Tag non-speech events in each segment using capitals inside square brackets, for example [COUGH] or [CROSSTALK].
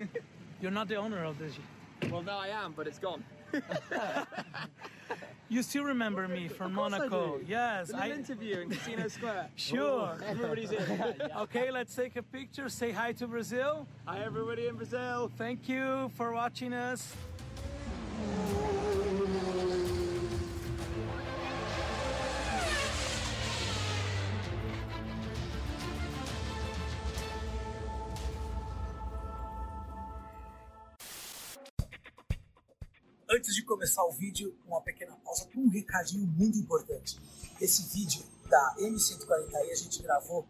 [LAUGHS] You're not the owner of this. Well, now I am, but it's gone. [LAUGHS] You still remember me from I Monaco? do. Yes, I. interview in Casino [LAUGHS] Square. Sure. Everybody's in. Okay, let's take a picture. Say hi to Brazil. Hi, everybody in Brazil. Thank you for watching us. Antes de começar o vídeo, uma pequena pausa com um recadinho muito importante. Esse vídeo da M140i a gente gravou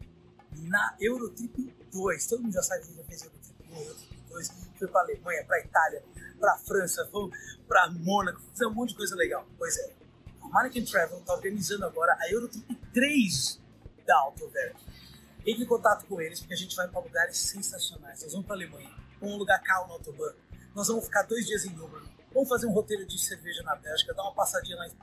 na Eurotrip 2. Todo mundo já sabe que já fez Eurotrip 1, Eurotrip 2. Foi pra Alemanha, pra Itália, pra França, foi pra Mônaco, fizemos um monte de coisa legal. Pois é, a Mannequin Travel tá organizando agora a Eurotrip 3 da Autoverk. Entre em contato com eles porque a gente vai para lugares sensacionais. Nós vamos para Alemanha, um lugar calmo no Autobahn. Nós vamos ficar dois dias em Dublin. Vamos fazer um roteiro de cerveja na Bélgica, dar uma passadinha lá em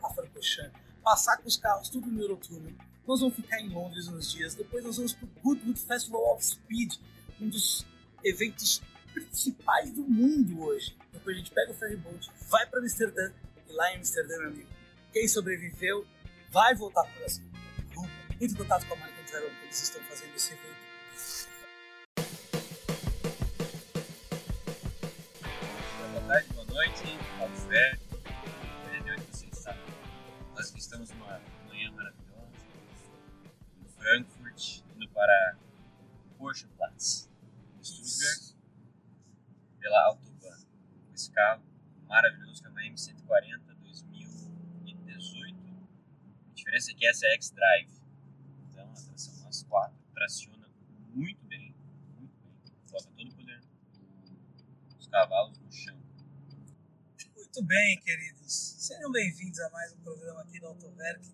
passar com os carros tudo no Eurotunnel. Nós vamos ficar em Londres uns dias. Depois nós vamos para o Goodwood Festival of Speed, um dos eventos principais do mundo hoje. Depois a gente pega o ferryboat, vai para Amsterdã e lá em Amsterdã, meu amigo, quem sobreviveu vai voltar para o Brasil. Entre em contato com a Marca Travel, eles estão fazendo esse evento. Noite, Fer. Depende de onde você está. Nós que estamos numa manhã maravilhosa, em Frankfurt, indo para Porschenplatz, Stuttgart, pela Autobahn. Esse carro maravilhoso, que é uma M140 2018. A diferença é que essa é X-Drive. Então, a tração nas quatro traciona muito bem, muito bem. Coloca todo o poder dos cavalos no chão. Muito bem, queridos. Sejam bem-vindos a mais um programa aqui do Autoverk.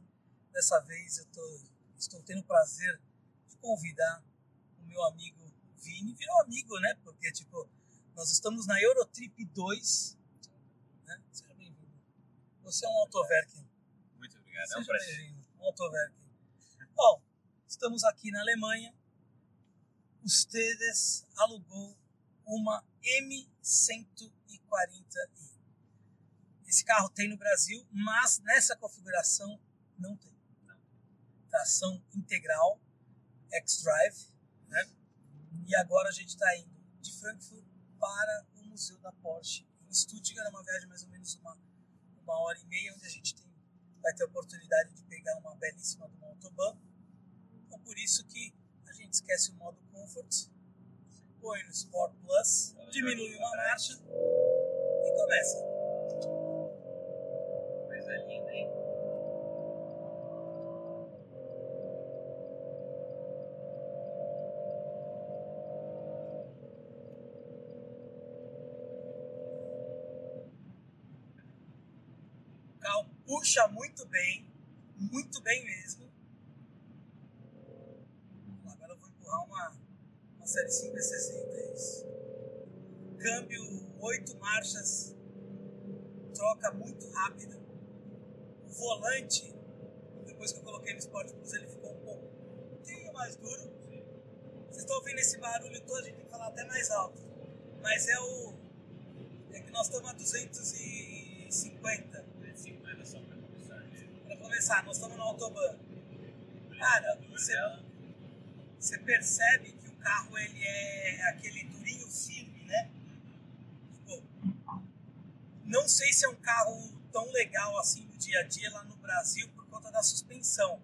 Dessa vez eu tô, estou tendo o prazer de convidar o meu amigo Vini. Virou amigo, né? Porque, tipo, nós estamos na Eurotrip 2. Né? Seja bem-vindo. Você é um Autoverk. Muito obrigado, é um Seja prazer. bem-vindo. Um Autoverk. Bom, estamos aqui na Alemanha. Ustedes alugou uma M140i. Esse carro tem no Brasil, mas nessa configuração não tem. Tração integral, X-Drive, né? E agora a gente está indo de Frankfurt para o Museu da Porsche em Stuttgart, é uma viagem mais ou menos uma, uma hora e meia, onde a gente tem, vai ter a oportunidade de pegar uma belíssima do Autobahn. Então por isso que a gente esquece o modo Comfort, põe no Sport Plus, diminui uma marcha e começa. Puxa muito bem, muito bem mesmo. Agora eu vou empurrar uma, uma série 5 60 é isso. Câmbio 8 marchas, troca muito rápida. O volante, depois que eu coloquei no Sport Plus, ele ficou um pouquinho mais duro. Vocês estão ouvindo esse barulho todo, a gente tem que falar até mais alto. Mas é o. É que nós estamos a 250 começar, nós estamos no Autobahn. Cara, você, você percebe que o carro ele é aquele durinho firme, né? Tipo, não sei se é um carro tão legal assim no dia a dia lá no Brasil por conta da suspensão.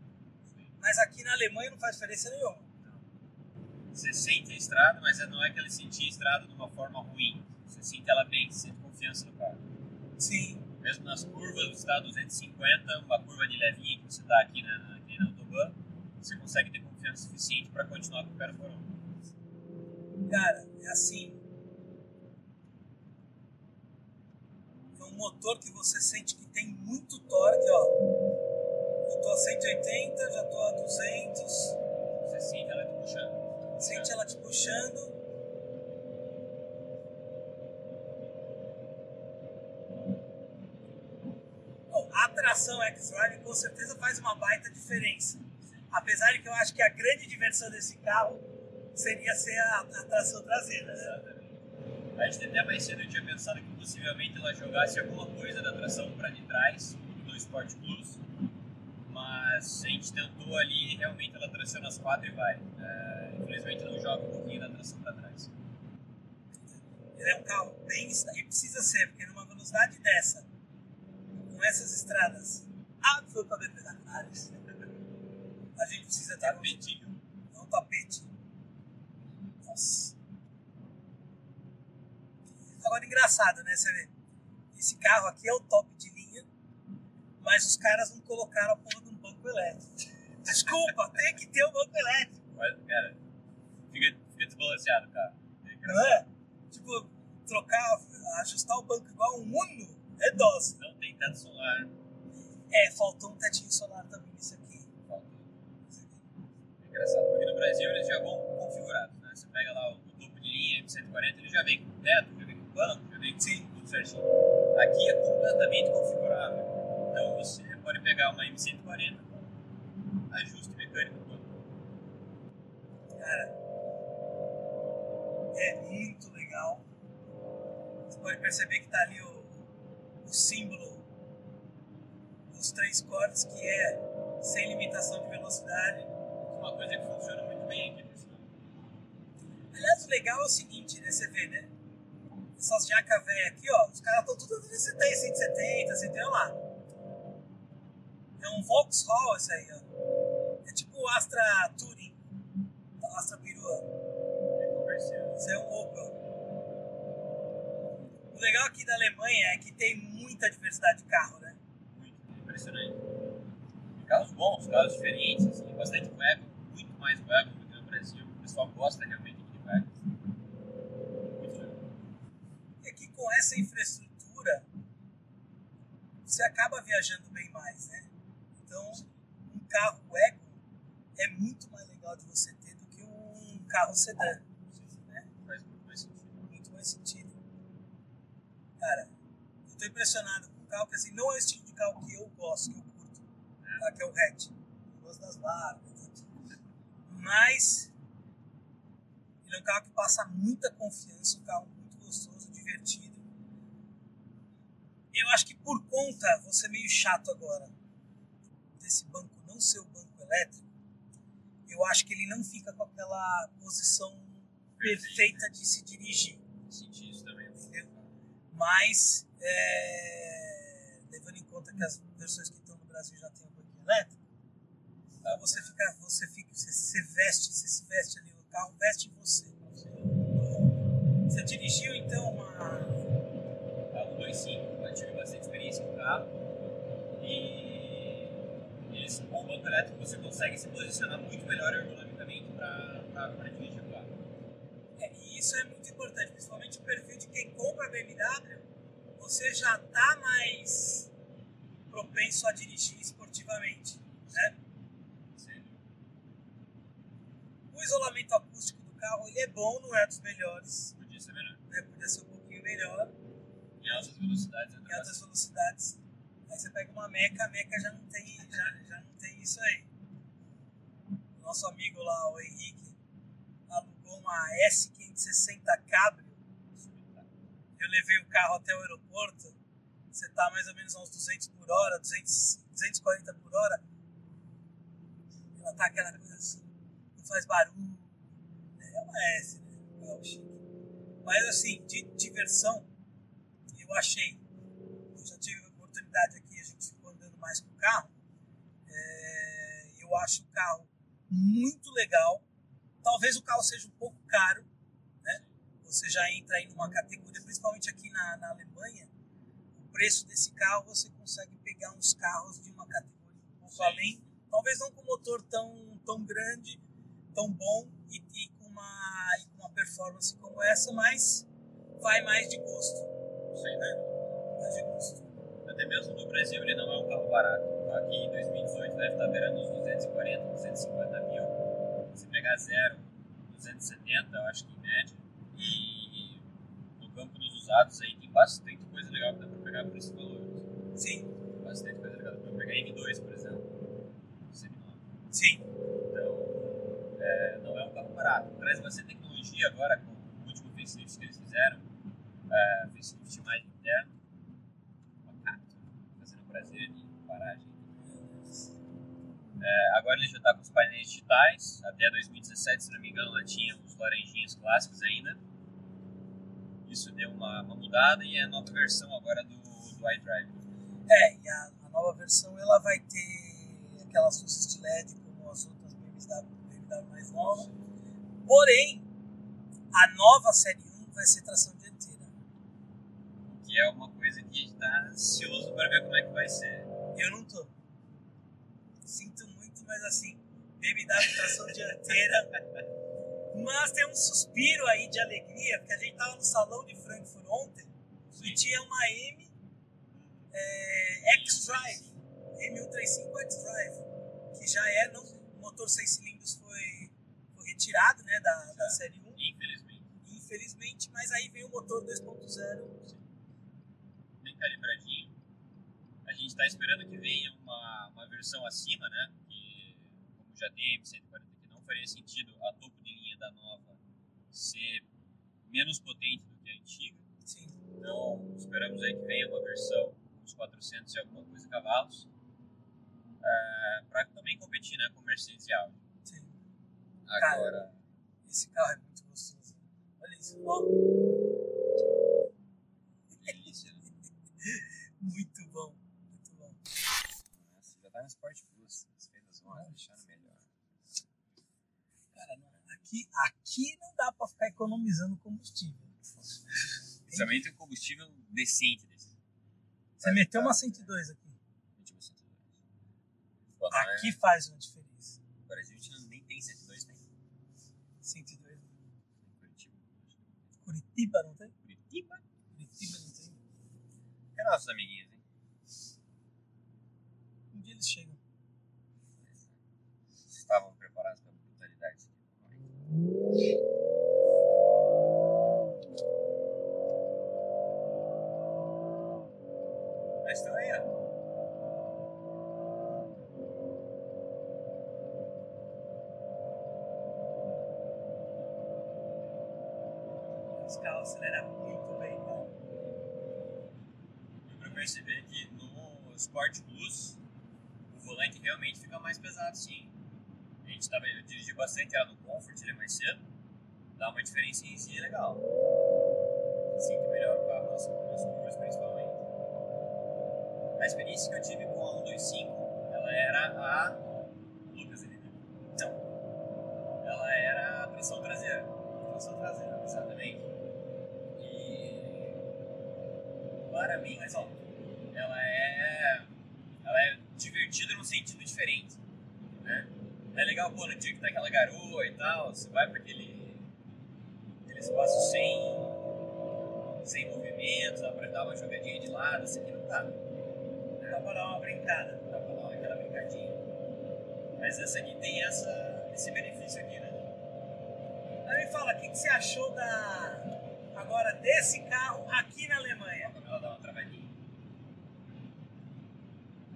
Mas aqui na Alemanha não faz diferença nenhuma. Você sente a estrada, mas não é que ele sentir a estrada de uma forma ruim. Você sente ela bem, você sente confiança no carro. Sim, Mesmo nas curvas, você está a 250, uma curva de levinha que você está aqui na, aqui na Autobahn, você consegue ter confiança suficiente para continuar com o performance. cara, é assim. É um motor que você sente que tem muito torque, ó. Eu tô a 180, já tô a 200. Você sente ela te puxando. Sente ela te puxando. Bom, a tração X-Drive com certeza faz uma baita diferença. Apesar de que eu acho que a grande diversão desse carro seria ser a, a tração traseira. né? A gente até mais cedo eu tinha pensado que possivelmente ela jogasse alguma coisa da tração para de trás no Sport Plus, mas a gente tentou ali e realmente ela traciona as quatro e vai. É, infelizmente não joga um pouquinho da tração para trás. Ele é um carro bem. E precisa ser, porque numa velocidade dessa, com essas estradas absolutamente detalhadas, a gente precisa ter um Tapetinho. É um tapete. Nossa. Agora, engraçado, né? Você vê, esse carro aqui é o top de linha, mas os caras não colocaram a porra de um banco elétrico. Desculpa, [LAUGHS] tem que ter um banco elétrico, Mas, cara, fica, fica desbalanceado, cara. É não é? Tipo, trocar, ajustar o banco igual um Uno é dose. Não teto solar. É, faltou um tetinho solar também nisso aqui. Falta. É engraçado, porque no Brasil eles já vão configurados, né? Você pega lá o, topo de linha M140, ele já vem com teto, já vem com banco, já vem com Sim. tudo certinho. Aqui é completamente configurável. Então você pode pegar uma M140, ajuste mecânico do banco. Cara, é muito legal. Você pode perceber que tá ali o, o símbolo dos três cortes, que é sem limitação de velocidade. Uma coisa que funciona muito bem aqui nesse Aliás, o legal é o seguinte, né? Você vê, né? Essas jacas velhas aqui, ó, os caras estão tudo andando em 170, 170, 170 lá. É um Vauxhall isso aí, ó. É tipo o Astra Touring, Astra Perua. é comercial. Isso é um Opel. O legal aqui da Alemanha é que tem muita diversidade de carro, né? Impressionante. Carros bons, carros diferentes, assim, bastante wagon, muito mais wagon do que no Brasil. O pessoal gosta realmente de wagon. Muito legal. E aqui com essa infraestrutura, você acaba viajando bem mais, né? Então, um carro wagon é muito mais legal de você ter do que um carro sedã, né? Faz muito mais sentido. Muito mais sentido. Cara, eu tô impressionado com carro que assim, não é o estilo de carro que eu gosto, que eu curto, tá? que é o hatch. Eu gosto das barbas, né? mas ele é um carro que passa muita confiança, um carro muito gostoso, divertido. Eu acho que por conta, vou ser meio chato agora, desse banco não ser o banco elétrico, eu acho que ele não fica com aquela posição perfeita de se dirigir Senti isso também. entendeu? Mas, é, que as versões que estão no Brasil já têm o banquinho elétrico, tá? você fica, você fica, você se veste, você se veste ali, o carro veste você. Você dirigiu então uma. Carro 2.5, eu tive bastante experiência com o carro. E eles, com o banco elétrico você consegue se posicionar muito melhor ergonomicamente para dirigir o carro. É, e isso é muito importante, principalmente o perfil de quem compra BMW, você já está mais propenso a dirigir esportivamente, né? O isolamento acústico do carro ele é bom, não é dos melhores, Podia ser melhor. né? podia ser um pouquinho melhor Em altas velocidades, em altas velocidades. Aí você pega uma Meca, a Meca já não tem, já, já não tem isso aí. O nosso amigo lá, o Henrique, alugou uma S560 Cabrio. Eu levei o carro até o aeroporto. Você tá mais ou menos a uns 200 por hora, 200, 240 por hora. Ela tá aquela coisa assim, não faz barulho. É uma S, né? É um chique. Mas assim, de diversão, eu achei. Eu já tive a oportunidade aqui, a gente ficou andando mais com o carro. É, eu acho o carro muito legal. Talvez o carro seja um pouco caro, né? Você já entra aí numa categoria, principalmente aqui na, na Alemanha, preço desse carro você consegue pegar uns carros de uma categoria um pouco Sim. além. Talvez não com motor tão, tão grande, tão bom e, e com uma, e uma performance como essa, mas vai mais de gosto, Sem né? Mais de gosto. Até mesmo no Brasil ele não é um carro barato. Aqui em 2018 deve estar beirando uns 240, 250 mil. Se pegar zero, 270, eu acho que em média. E campo dos usados aí tem bastante coisa legal que dá pra pegar por esse valor. Sim. Tem bastante coisa legal. para pra pegar M2, por exemplo. Sim. Então, é, não é um carro barato. Traz bastante tecnologia agora com o último facelift que eles fizeram. É, facelift mais interno. Uma cacto. Fazendo prazer de paragem. É, agora ele já está com os painéis digitais. Até 2017, se não me engano, lá tinha os laranjinhos clássicos ainda. Isso deu uma, uma mudada e é a nova versão agora do, do iDrive. É, e a, a nova versão ela vai ter aquelas luzes de LED como as outras BMW, BMW mais novas. Porém, a nova série 1 vai ser tração dianteira. Que é uma coisa que a gente está ansioso para ver como é que vai ser. Eu não tô. Sinto muito, mas assim, BMW tração dianteira. [LAUGHS] Mas tem um suspiro aí de alegria, porque a gente tava no salão de Frankfurt ontem e tinha uma M é, X-Drive, M135 X-Drive, que já é, não, o motor 6 cilindros foi, foi retirado né, da, da série 1, Infelizmente. infelizmente, mas aí veio o motor 2.0. Bem calibradinho. A gente está esperando que venha uma, uma versão acima, né? Que, como já tem a M140 que não faria sentido a topo da nova ser menos potente do que a antiga. Sim. Então, esperamos aí que venha uma versão uns 400 e alguma coisa cavalos. para também competir né, com Mercedes e Audi. Sim. Agora, Esse carro é muito gostoso. Olha isso. Ó, delícia, né? [LAUGHS] muito bom. Muito bom. Nossa, já tá no Sport Plus. As feitas vão deixando melhor. Cara, aqui, aqui não dá pra ficar economizando combustível. Tem um combustível decente desse. Você meteu uma 102 aqui. Tipo 102. Pô, não é- Aqui faz uma diferença. No Brasil a gente nem tem 102, tem 102. em Curitiba. Curitiba não tem? Curitiba? Curitiba não tem. Que nossos amiguinhos, hein? Um dia eles chegam. Vocês estavam preparados para a brutalidade. Estão aí. Os carros aceleram muito bem, cara. Deu pra perceber que no Sport Plus o volante realmente fica mais pesado, sim. Gente tava, eu dirigi bastante ela no Comfort, ele é mais cedo. Dá uma diferencinha legal. Sinto melhor o carro nas, curvas, principalmente. A experiência que eu tive com a 125, ela era a. Lucas né? Não. Ela era a tração traseira. Tração traseira, exatamente. E. Claramente, mas ó, ela é. Ela é divertida num sentido diferente. É legal, pô, no dia que tá aquela garoa e tal, você vai pra aquele. aquele espaço sem. sem movimento, dá pra dar uma jogadinha de lado, isso aqui não dá. Dá pra dar uma brincada. Dá pra dar aquela brincadinha. Mas essa aqui tem essa, esse benefício aqui, né? Aí me fala, o que, que você achou da. Agora desse carro aqui na Alemanha? Ela dá uma travadinha.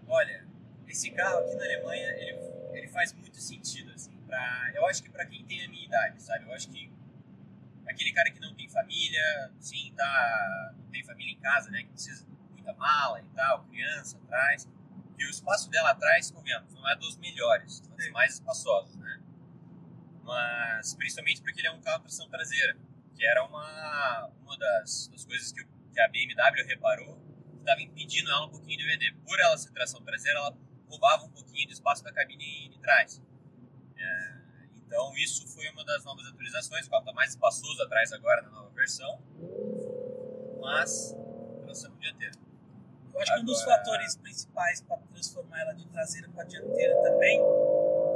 Olha, esse carro aqui na Alemanha, ele, ele faz muito sentido, assim, pra, eu acho que pra quem tem a minha idade, sabe? Eu acho que aquele cara que não tem família, sim, tá, não tem família em casa, né, que precisa de muita mala e tal, criança atrás, e o espaço dela atrás, convenhamos, não é dos melhores, são dos mais espaçosos, né? Mas, principalmente porque ele é um carro tração traseira, que era uma, uma das, das coisas que, que a BMW reparou que estava impedindo ela um pouquinho de vender. Por ela ser tração traseira, ela roubava um pouquinho do espaço da cabine de trás. É, então, isso foi uma das novas atualizações. O carro está mais espaçoso atrás agora na nova versão, mas tração dianteira. Eu acho que um dos Agora- fatores principais para transformar ela de traseira para dianteira também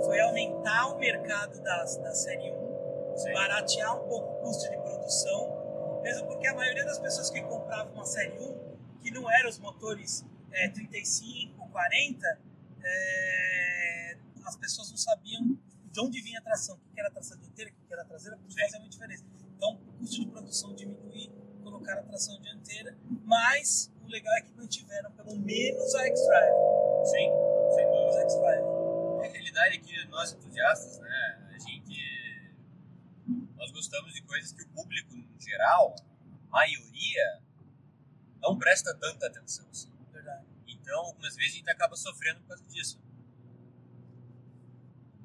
foi aumentar o mercado da, da série 1, Sim. baratear um pouco o custo de produção, mesmo porque a maioria das pessoas que compravam uma série 1, que não eram os motores é, 35, 40, é, as pessoas não sabiam de onde vinha a tração, o que era tração dianteira, o que era traseira, porque fazia muita diferença. Então, o custo de produção diminuir, colocaram a tração dianteira, mas o legal é que mantiveram pelo menos a X-Drive. Sim, sem dúvida. Os X-Drive. A realidade é que nós entusiastas, né, a gente nós gostamos de coisas que o público em geral, a maioria, não presta tanta atenção. Assim. Então, algumas vezes a gente acaba sofrendo por causa disso.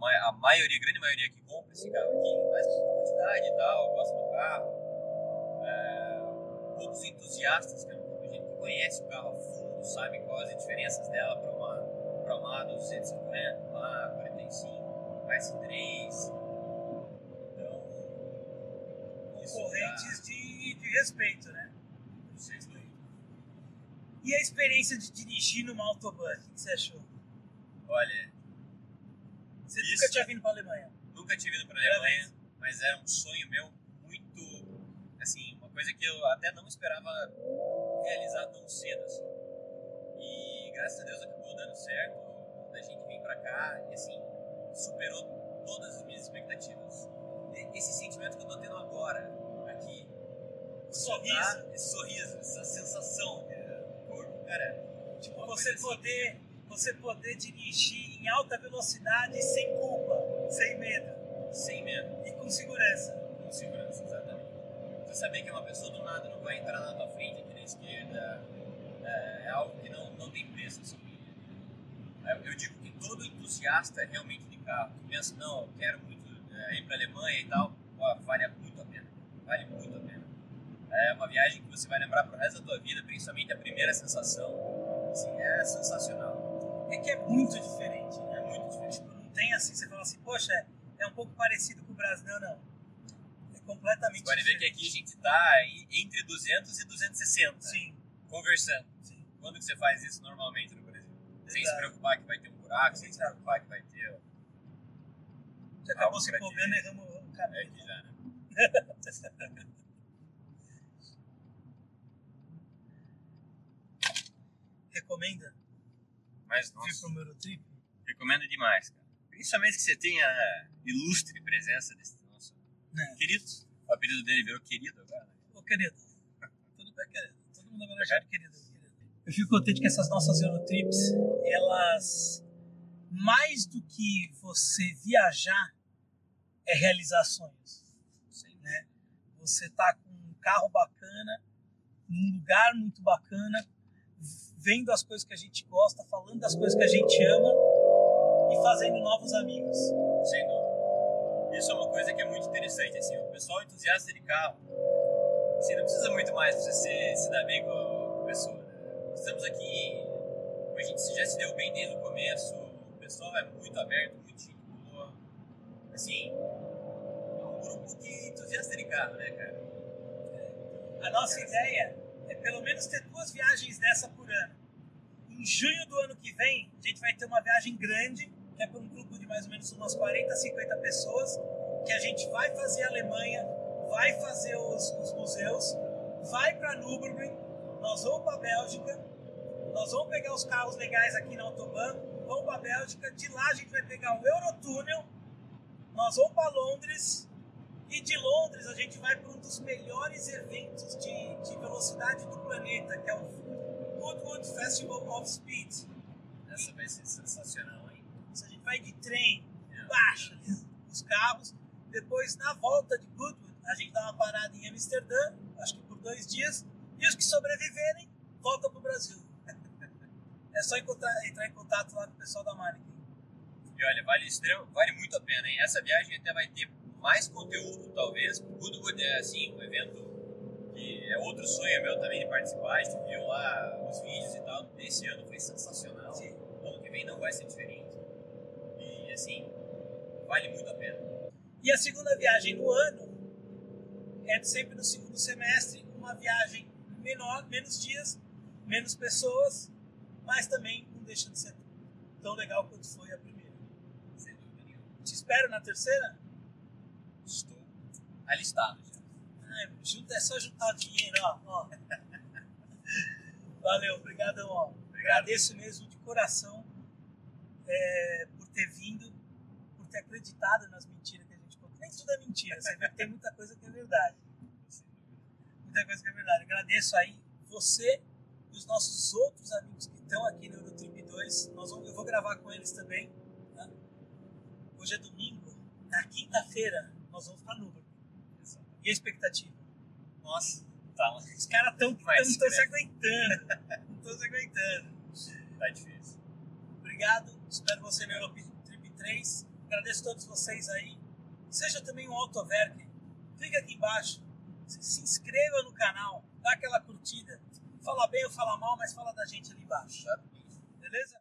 a maioria, a grande maioria que compra esse carro aqui, mas por quantidade e tal, gosta do carro. É, poucos entusiastas, que é gente que conhece o carro a fundo, sabe quais as diferenças dela para uma, pra uma 250, uma 45, mais 3. Então, Concorrentes de, de respeito, né? vocês dois. E a experiência de dirigir numa autobahn, o que você achou? Olha, Você Isso. nunca tinha vindo pra Alemanha? nunca tinha ido para Alemanha, mas era um sonho meu muito, assim, uma coisa que eu até não esperava realizar tão cedo, assim. E graças a Deus acabou dando certo, da gente vir para cá e assim, superou todas as minhas expectativas. Esse sentimento que eu tô tendo agora, aqui, Sorriso. tá? esse sorriso, essa sensação cara, Tipo, você assim. poder, você poder dirigir em alta velocidade sem culpa, sem medo sem medo. e com segurança. Com segurança, exatamente. Você saber que uma pessoa do nada não vai entrar na tua frente aqui na esquerda é, é algo que não, não tem preço. Assim. É, Eu digo que todo entusiasta realmente de carro, que pensa, não, eu quero muito é, ir para Alemanha e tal, ó, vale muito a pena. Vale muito a pena. É uma viagem que você vai lembrar pro resto da tua vida, principalmente a primeira sensação. Assim, é sensacional. É que é muito diferente, né? É muito diferente. Tipo, não tem assim, você fala assim, poxa, é, é um pouco parecido com o Brasil. Não, não. É completamente Você pode ver que aqui a gente tá entre 200 e 260, Sim, conversando. sim. Quando que você faz isso normalmente no Brasil? Sem se Exato. preocupar que vai ter um buraco, sem se Exato. preocupar que vai ter. Você acabou se empolgando e erramos o É caminho. aqui já, né? [LAUGHS] Recomenda Mas, vir nossa, pro meu Eurotrip? recomendo demais, cara. Principalmente que você tenha a ilustre presença desse nosso Né? querido. O apelido dele virou querido agora. né? Ô, querido. Tudo bem, querido. Todo mundo agora chama de querido. querido. Eu fico contente que essas nossas Eurotrips, elas, mais do que você viajar, é realizar sonhos. Sem né? Você tá com um carro bacana, num lugar muito bacana, vendo as coisas que a gente gosta, falando das coisas que a gente ama e fazendo novos amigos. Sem dúvida. Isso é uma coisa que é muito interessante, assim, o pessoal entusiasta de carro, assim, não precisa muito mais pra você se, se dar bem com a, pessoa, né? Estamos aqui, a gente já se deu bem desde o começo, o pessoal é muito aberto, muito gente boa, assim, é um grupo de entusiasta de carro, né, cara? A nossa ideia é pelo menos ter duas viagens dessa por ano. Em junho do ano que vem, a gente vai ter uma viagem grande, que é para um grupo de mais ou menos umas 40, 50 pessoas, que a gente vai fazer a Alemanha, vai fazer os, os museus, vai para Nürburgring, nós vamos para a Bélgica, nós vamos pegar os carros legais aqui na Autobahn, vamos para a Bélgica, de lá a gente vai pegar o Eurotúnel, nós vamos para Londres, e de Londres a gente vai para um dos melhores eventos de, de velocidade do planeta, que é o Goodwood Festival of Speed. Essa vai ser sensacional, hein? A gente vai de trem, É. baixa os carros. Depois, na volta de Goodwood, a gente dá uma parada em Amsterdã, acho que por dois dias. E os que sobreviverem, voltam para o Brasil. [LAUGHS] É só encontrar- entrar em contato lá com o pessoal da Manneken. E olha, vale, extremo, vale muito a pena, hein? Essa viagem até vai ter mais conteúdo, talvez. O Goodwood é, assim, um evento que é outro sonho meu também de participar. A gente viu lá os vídeos e tal. Esse ano foi sensacional. Sim. Ano que vem não vai ser diferente. E, assim, vale muito a pena. E a segunda viagem no ano é sempre no segundo semestre, uma viagem menor, menos dias, menos pessoas, mas também não deixa de ser tão legal quanto foi a primeira. Sem dúvida nenhuma. Te espero na terceira? Estou alistado já. É só juntar o dinheiro, ó. ó. [LAUGHS] Valeu, obrigadão, ó. Agradeço mesmo de coração é, por ter vindo, por ter acreditado nas mentiras que a gente conta. Nem tudo é mentira, você vê que tem muita coisa que é verdade. Muita coisa que é verdade. Agradeço aí você e os nossos outros amigos que estão aqui no Eurotrip 2. Nós vamos, eu vou gravar com eles também. tá? Hoje é domingo. Na quinta-feira nós vamos para Nubra. E a expectativa? Nossa, tá. Os caras estão não Vai, estão se escreve. aguentando. Não estão se aguentando. tá difícil. Obrigado. Espero você no Eurotrip 3. Agradeço a todos vocês aí. Seja também um Autoverk. Clica aqui embaixo. Se inscreva no canal. Dá aquela curtida. Fala bem ou fala mal, mas fala da gente ali embaixo. Beleza?